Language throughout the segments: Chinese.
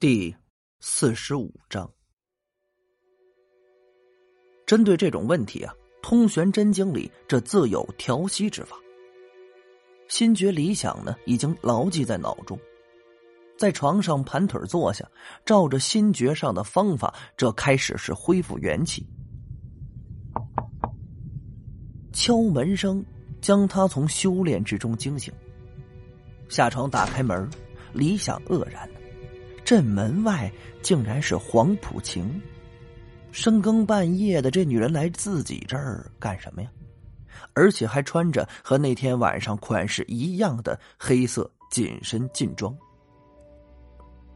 第四十五章，针对这种问题啊，通玄真经里这自有调息之法。心觉理想呢，已经牢记在脑中，在床上盘腿坐下，照着心觉上的方法，这开始是恢复元气。敲门声将他从修炼之中惊醒，下床打开门，理想愕然。这门外竟然是黄浦晴，深更半夜的，这女人来自己这儿干什么呀？而且还穿着和那天晚上款式一样的黑色紧身劲装，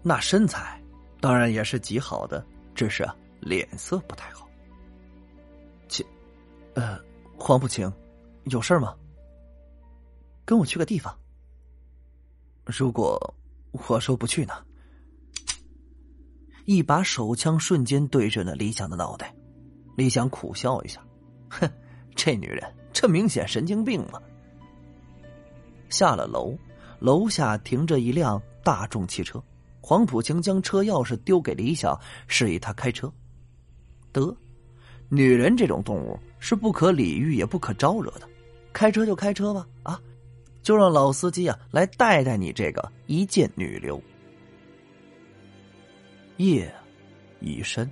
那身材当然也是极好的，只是啊脸色不太好。切，呃，黄浦晴，有事吗？跟我去个地方。如果我说不去呢？一把手枪瞬间对准了李想的脑袋，李想苦笑一下，哼，这女人这明显神经病嘛。下了楼，楼下停着一辆大众汽车，黄浦晴将车钥匙丢给李想，示意他开车。得，女人这种动物是不可理喻也不可招惹的，开车就开车吧，啊，就让老司机啊来带带你这个一介女流。夜已深，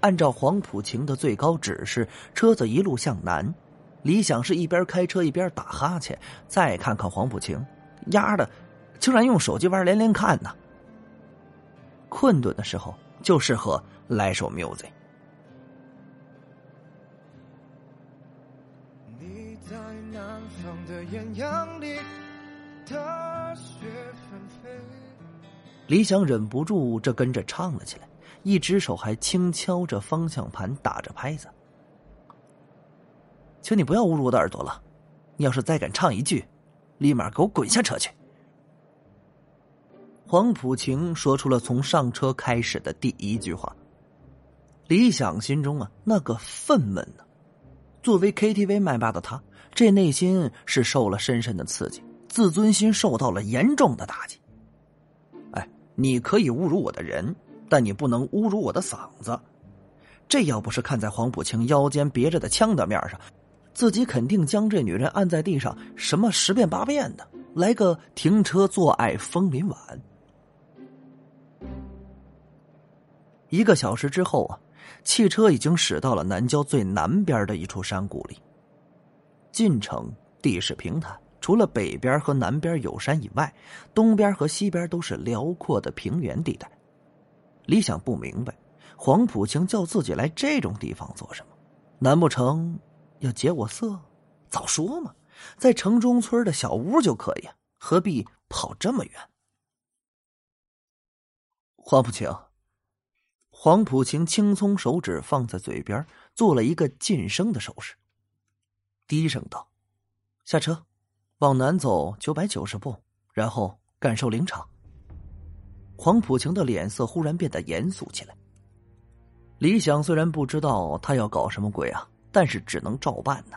按照黄浦晴的最高指示，车子一路向南。李想是一边开车一边打哈欠。再看看黄浦晴，丫的，竟然用手机玩连连看呢。困顿的时候就适合来首 music。你在南方的艳阳里，大雪。李想忍不住，这跟着唱了起来，一只手还轻敲着方向盘，打着拍子。请你不要侮辱我的耳朵了，你要是再敢唱一句，立马给我滚下车去！黄浦晴说出了从上车开始的第一句话。李想心中啊，那个愤懑呢？作为 KTV 麦霸的他，这内心是受了深深的刺激，自尊心受到了严重的打击。你可以侮辱我的人，但你不能侮辱我的嗓子。这要不是看在黄浦清腰间别着的枪的面上，自己肯定将这女人按在地上，什么十遍八遍的，来个停车坐爱枫林晚。一个小时之后啊，汽车已经驶到了南郊最南边的一处山谷里。进城地势平坦。除了北边和南边有山以外，东边和西边都是辽阔的平原地带。李想不明白，黄浦清叫自己来这种地方做什么？难不成要劫我色？早说嘛，在城中村的小屋就可以，何必跑这么远？黄浦清，黄浦清轻松手指放在嘴边，做了一个噤声的手势，低声道：“下车。”往南走九百九十步，然后感受灵场。黄浦晴的脸色忽然变得严肃起来。李想虽然不知道他要搞什么鬼啊，但是只能照办呢，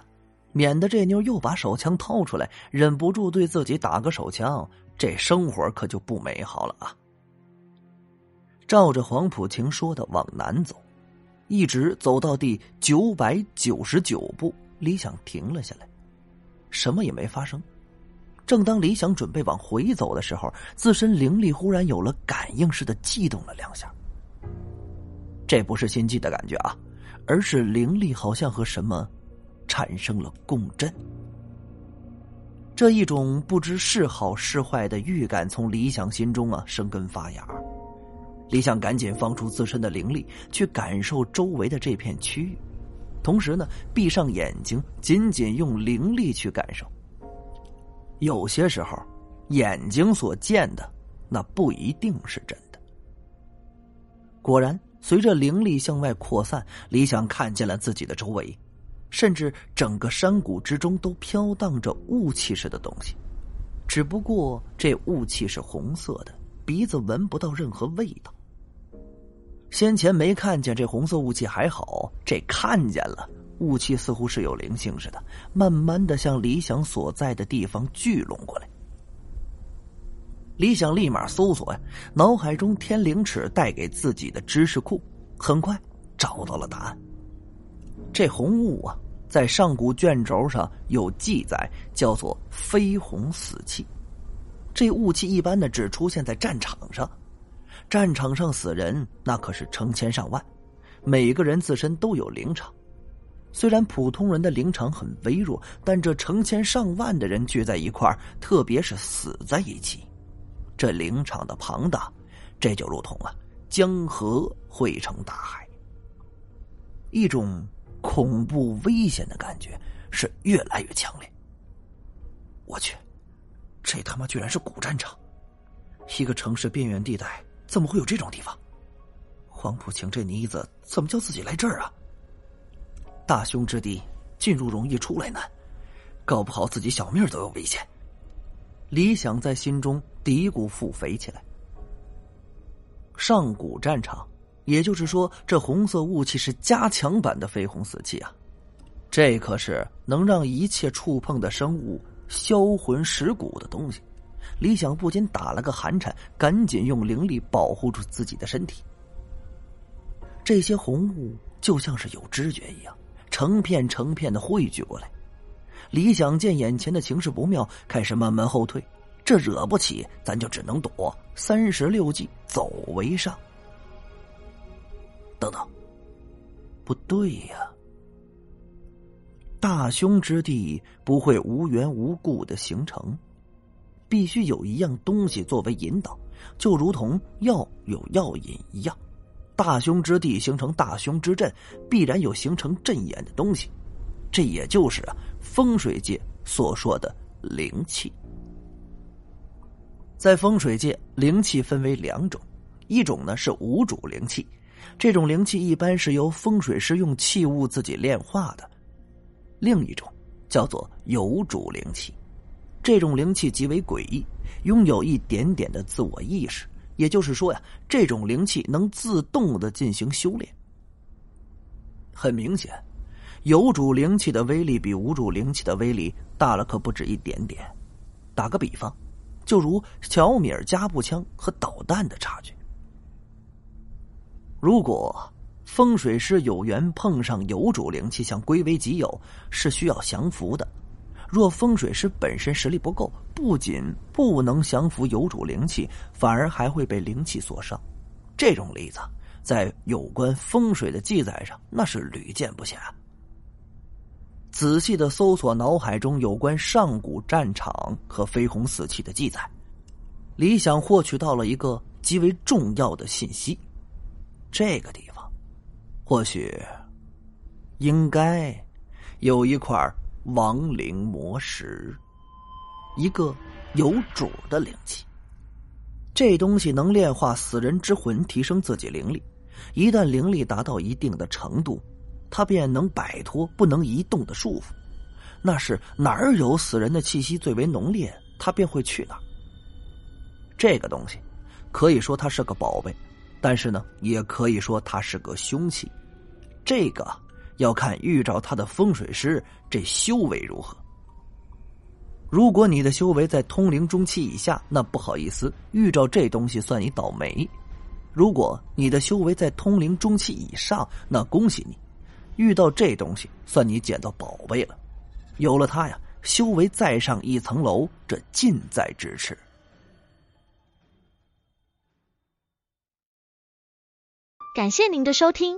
免得这妞又把手枪掏出来，忍不住对自己打个手枪，这生活可就不美好了啊！照着黄浦晴说的往南走，一直走到第九百九十九步，李想停了下来，什么也没发生。正当李想准备往回走的时候，自身灵力忽然有了感应似的悸动了两下。这不是心悸的感觉啊，而是灵力好像和什么产生了共振。这一种不知是好是坏的预感从李想心中啊生根发芽。李想赶紧放出自身的灵力去感受周围的这片区域，同时呢闭上眼睛，紧紧用灵力去感受。有些时候，眼睛所见的那不一定是真的。果然，随着灵力向外扩散，李想看见了自己的周围，甚至整个山谷之中都飘荡着雾气似的东西。只不过这雾气是红色的，鼻子闻不到任何味道。先前没看见这红色雾气还好，这看见了。雾气似乎是有灵性似的，慢慢的向李想所在的地方聚拢过来。李想立马搜索呀，脑海中天灵尺带给自己的知识库，很快找到了答案。这红雾啊，在上古卷轴上有记载，叫做绯红死气。这雾气一般的只出现在战场上，战场上死人那可是成千上万，每个人自身都有灵场。虽然普通人的灵场很微弱，但这成千上万的人聚在一块，特别是死在一起。这灵场的庞大，这就如同啊江河汇成大海，一种恐怖危险的感觉是越来越强烈。我去，这他妈居然是古战场！一个城市边缘地带，怎么会有这种地方？黄浦清这妮子怎么叫自己来这儿啊？大凶之地，进入容易出来难，搞不好自己小命都有危险。李想在心中嘀咕腹诽起来。上古战场，也就是说，这红色雾气是加强版的绯红死气啊！这可是能让一切触碰的生物销魂蚀骨的东西。李想不禁打了个寒颤，赶紧用灵力保护住自己的身体。这些红雾就像是有知觉一样，成片成片的汇聚过来。李想见眼前的情势不妙，开始慢慢后退。这惹不起，咱就只能躲。三十六计，走为上。等等，不对呀！大凶之地不会无缘无故的形成，必须有一样东西作为引导，就如同药有药引一样。大凶之地形成大凶之阵，必然有形成阵眼的东西。这也就是啊，风水界所说的灵气。在风水界，灵气分为两种，一种呢是无主灵气，这种灵气一般是由风水师用器物自己炼化的；另一种叫做有主灵气，这种灵气极为诡异，拥有一点点的自我意识，也就是说呀，这种灵气能自动的进行修炼。很明显。有主灵气的威力比无主灵气的威力大了，可不止一点点。打个比方，就如小米加步枪和导弹的差距。如果风水师有缘碰上有主灵气，想归为己有，是需要降服的。若风水师本身实力不够，不仅不能降服有主灵气，反而还会被灵气所伤。这种例子在有关风水的记载上，那是屡见不鲜。仔细的搜索脑海中有关上古战场和飞红死气的记载，李想获取到了一个极为重要的信息：这个地方，或许应该有一块亡灵魔石，一个有主的灵气。这东西能炼化死人之魂，提升自己灵力。一旦灵力达到一定的程度。他便能摆脱不能移动的束缚，那是哪儿有死人的气息最为浓烈，他便会去哪儿。这个东西，可以说它是个宝贝，但是呢，也可以说它是个凶器。这个要看遇着他的风水师这修为如何。如果你的修为在通灵中期以下，那不好意思，遇着这东西算你倒霉；如果你的修为在通灵中期以上，那恭喜你。遇到这东西，算你捡到宝贝了。有了它呀，修为再上一层楼，这近在咫尺。感谢您的收听，